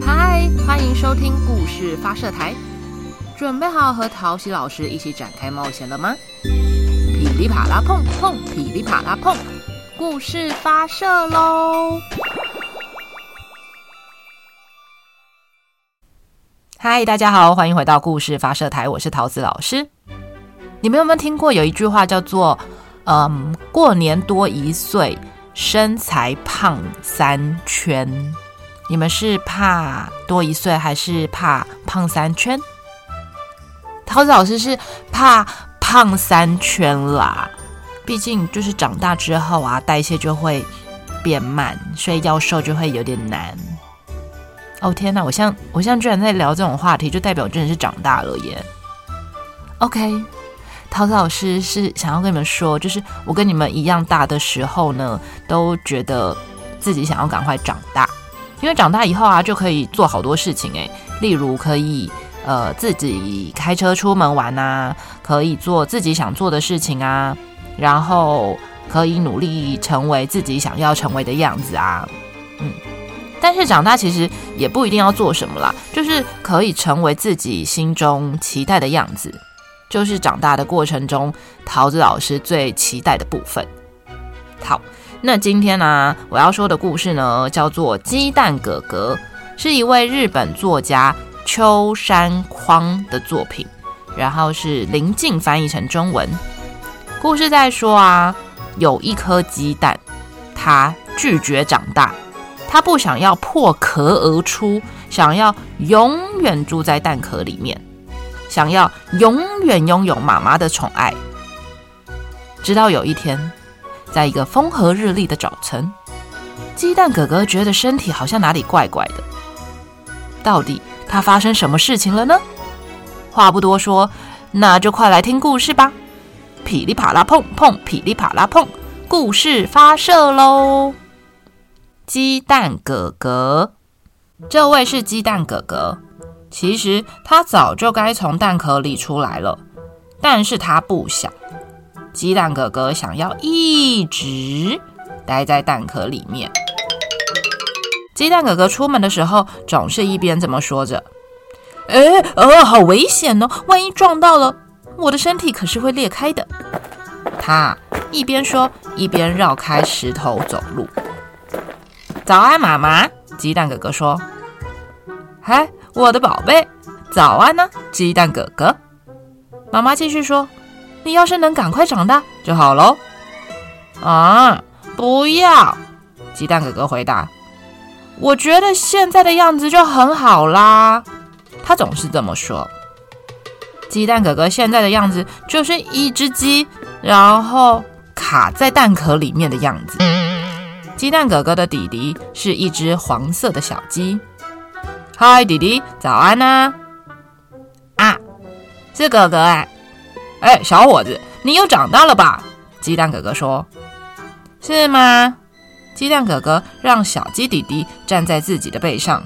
嗨，欢迎收听故事发射台，准备好和陶喜老师一起展开冒险了吗？噼里啪啦碰碰，噼里啪啦碰，故事发射喽！嗨，大家好，欢迎回到故事发射台，我是陶子老师。你们有没有听过有一句话叫做“嗯，过年多一岁，身材胖三圈”？你们是怕多一岁，还是怕胖三圈？桃子老师是怕胖三圈啦，毕竟就是长大之后啊，代谢就会变慢，所以要瘦就会有点难。哦天哪，我现在我现居然在聊这种话题，就代表真的是长大了耶。OK，陶子老师是想要跟你们说，就是我跟你们一样大的时候呢，都觉得自己想要赶快长大。因为长大以后啊，就可以做好多事情诶，例如可以呃自己开车出门玩呐，可以做自己想做的事情啊，然后可以努力成为自己想要成为的样子啊，嗯，但是长大其实也不一定要做什么啦，就是可以成为自己心中期待的样子，就是长大的过程中，桃子老师最期待的部分。好。那今天呢、我要说的故事呢，叫做《鸡蛋哥哥》，是一位日本作家秋山匡的作品，然后是林静翻译成中文。故事在说啊，有一颗鸡蛋，它拒绝长大，它不想要破壳而出，想要永远住在蛋壳里面，想要永远拥有妈妈的宠爱，直到有一天。在一个风和日丽的早晨，鸡蛋哥哥觉得身体好像哪里怪怪的。到底他发生什么事情了呢？话不多说，那就快来听故事吧！噼里啪啦碰碰，噼里啪啦碰，故事发射喽！鸡蛋哥哥，这位是鸡蛋哥哥。其实他早就该从蛋壳里出来了，但是他不想。鸡蛋哥哥想要一直待在蛋壳里面。鸡蛋哥哥出门的时候，总是一边这么说着：“哎，呃，好危险哦！万一撞到了，我的身体可是会裂开的。”他一边说，一边绕开石头走路。早安，妈妈。鸡蛋哥哥说：“嗨，我的宝贝，早安呢，鸡蛋哥哥。”妈妈继续说。你要是能赶快长大就好喽。啊，不要！鸡蛋哥哥回答：“我觉得现在的样子就很好啦。”他总是这么说。鸡蛋哥哥现在的样子就是一只鸡，然后卡在蛋壳里面的样子。鸡蛋哥哥的弟弟是一只黄色的小鸡。嗨，弟弟，早安呐！啊，是哥哥哎。哎，小伙子，你又长大了吧？鸡蛋哥哥说：“是吗？”鸡蛋哥哥让小鸡弟弟站在自己的背上。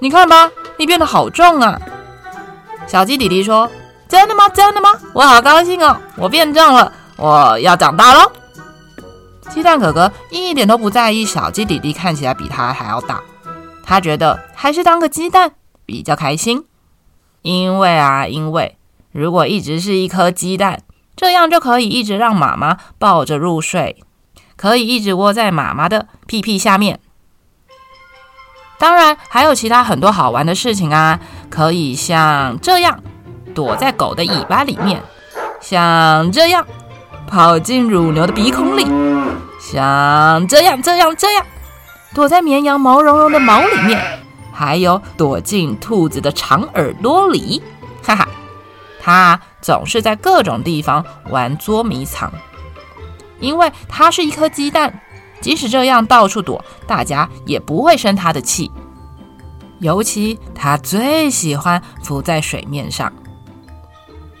你看吧，你变得好重啊！小鸡弟弟说：“真的吗？真的吗？我好高兴哦！我变重了，我要长大喽！”鸡蛋哥哥一点都不在意小鸡弟弟看起来比他还要大，他觉得还是当个鸡蛋比较开心。因为啊，因为如果一直是一颗鸡蛋，这样就可以一直让妈妈抱着入睡，可以一直窝在妈妈的屁屁下面。当然，还有其他很多好玩的事情啊，可以像这样躲在狗的尾巴里面，像这样跑进乳牛的鼻孔里，像这样这样这样躲在绵羊毛茸茸的毛里面。还有躲进兔子的长耳朵里，哈哈，它总是在各种地方玩捉迷藏，因为它是一颗鸡蛋，即使这样到处躲，大家也不会生他的气。尤其他最喜欢浮在水面上，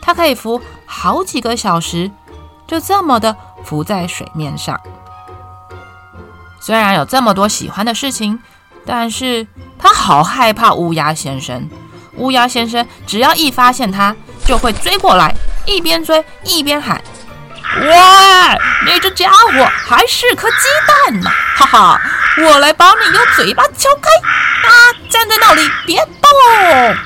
他可以浮好几个小时，就这么的浮在水面上。虽然有这么多喜欢的事情，但是他好害怕乌鸦先生。乌鸦先生只要一发现他，就会追过来，一边追一边喊：“喂，你这家伙还是颗鸡蛋呢！哈哈，我来把你用嘴巴敲开！啊，站在那里别动！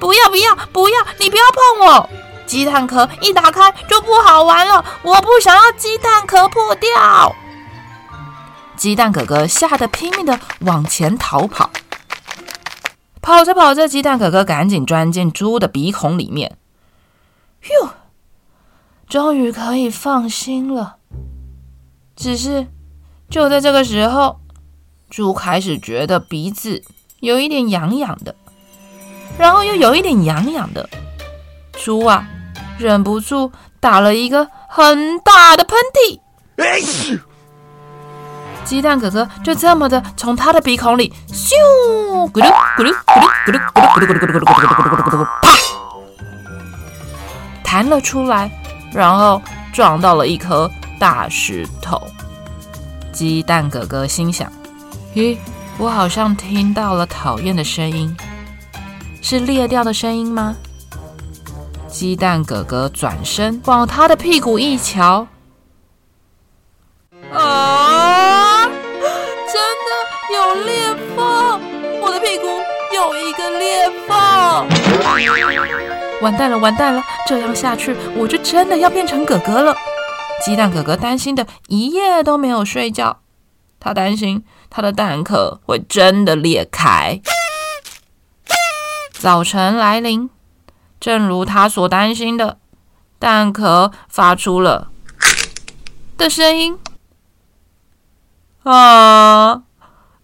不要不要不要，你不要碰我！鸡蛋壳一打开就不好玩了，我不想要鸡蛋壳破掉。”鸡蛋哥哥吓得拼命地往前逃跑，跑着跑着，鸡蛋哥哥赶紧钻进猪的鼻孔里面。哟，终于可以放心了。只是就在这个时候，猪开始觉得鼻子有一点痒痒的，然后又有一点痒痒的。猪啊，忍不住打了一个很大的喷嚏。鸡蛋哥哥就这么的从他的鼻孔里咻咕噜咕噜咕噜咕噜咕噜咕噜咕噜咕噜咕噜咕噜咕噜咕噜咕噜咕噜啪弹了出来，然后撞到了一颗大石头。鸡蛋哥哥心想：咦，我好像听到了讨厌的声音，是裂掉的声音吗？鸡蛋哥哥转身往他的屁股一瞧。裂缝！我的屁股有一个裂缝完蛋了，完蛋了！这样下去，我就真的要变成哥哥了。鸡蛋哥哥担心的一夜都没有睡觉，他担心他的蛋壳会真的裂开。早晨来临，正如他所担心的，蛋壳发出了的声音。啊，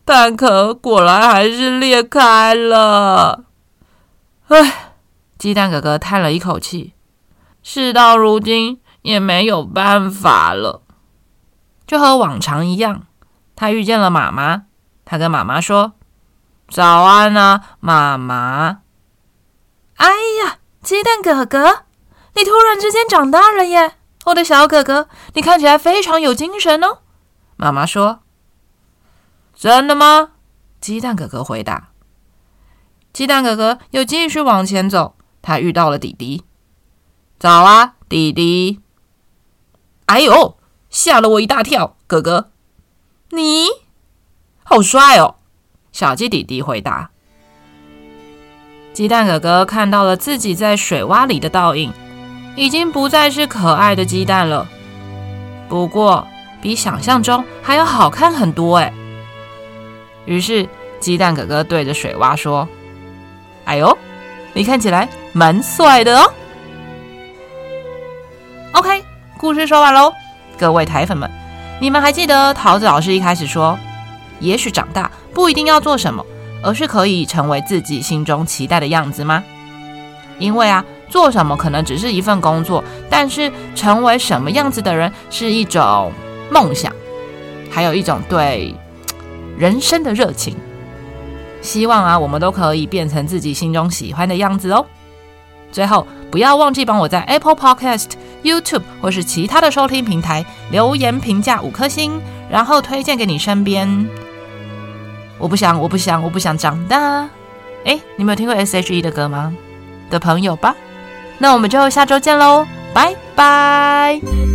蛋壳果然还是裂开了。唉。鸡蛋哥哥叹了一口气，事到如今也没有办法了，就和往常一样，他遇见了妈妈。他跟妈妈说：“早安啊，妈妈。”哎呀，鸡蛋哥哥，你突然之间长大了耶！我的小哥哥，你看起来非常有精神哦。妈妈说：“真的吗？”鸡蛋哥哥回答。鸡蛋哥哥又继续往前走。他遇到了弟弟，早啊，弟弟！哎呦，吓了我一大跳，哥哥，你好帅哦！小鸡弟弟回答。鸡蛋哥哥看到了自己在水洼里的倒影，已经不再是可爱的鸡蛋了，不过比想象中还要好看很多哎。于是鸡蛋哥哥对着水洼说：“哎呦！”你看起来蛮帅的哦。OK，故事说完喽，各位台粉们，你们还记得桃子老师一开始说，也许长大不一定要做什么，而是可以成为自己心中期待的样子吗？因为啊，做什么可能只是一份工作，但是成为什么样子的人是一种梦想，还有一种对人生的热情。希望啊，我们都可以变成自己心中喜欢的样子哦。最后，不要忘记帮我在 Apple Podcast、YouTube 或是其他的收听平台留言评价五颗星，然后推荐给你身边。我不想，我不想，我不想长大。诶，你们有听过 S.H.E 的歌吗？的朋友吧。那我们就下周见喽，拜拜。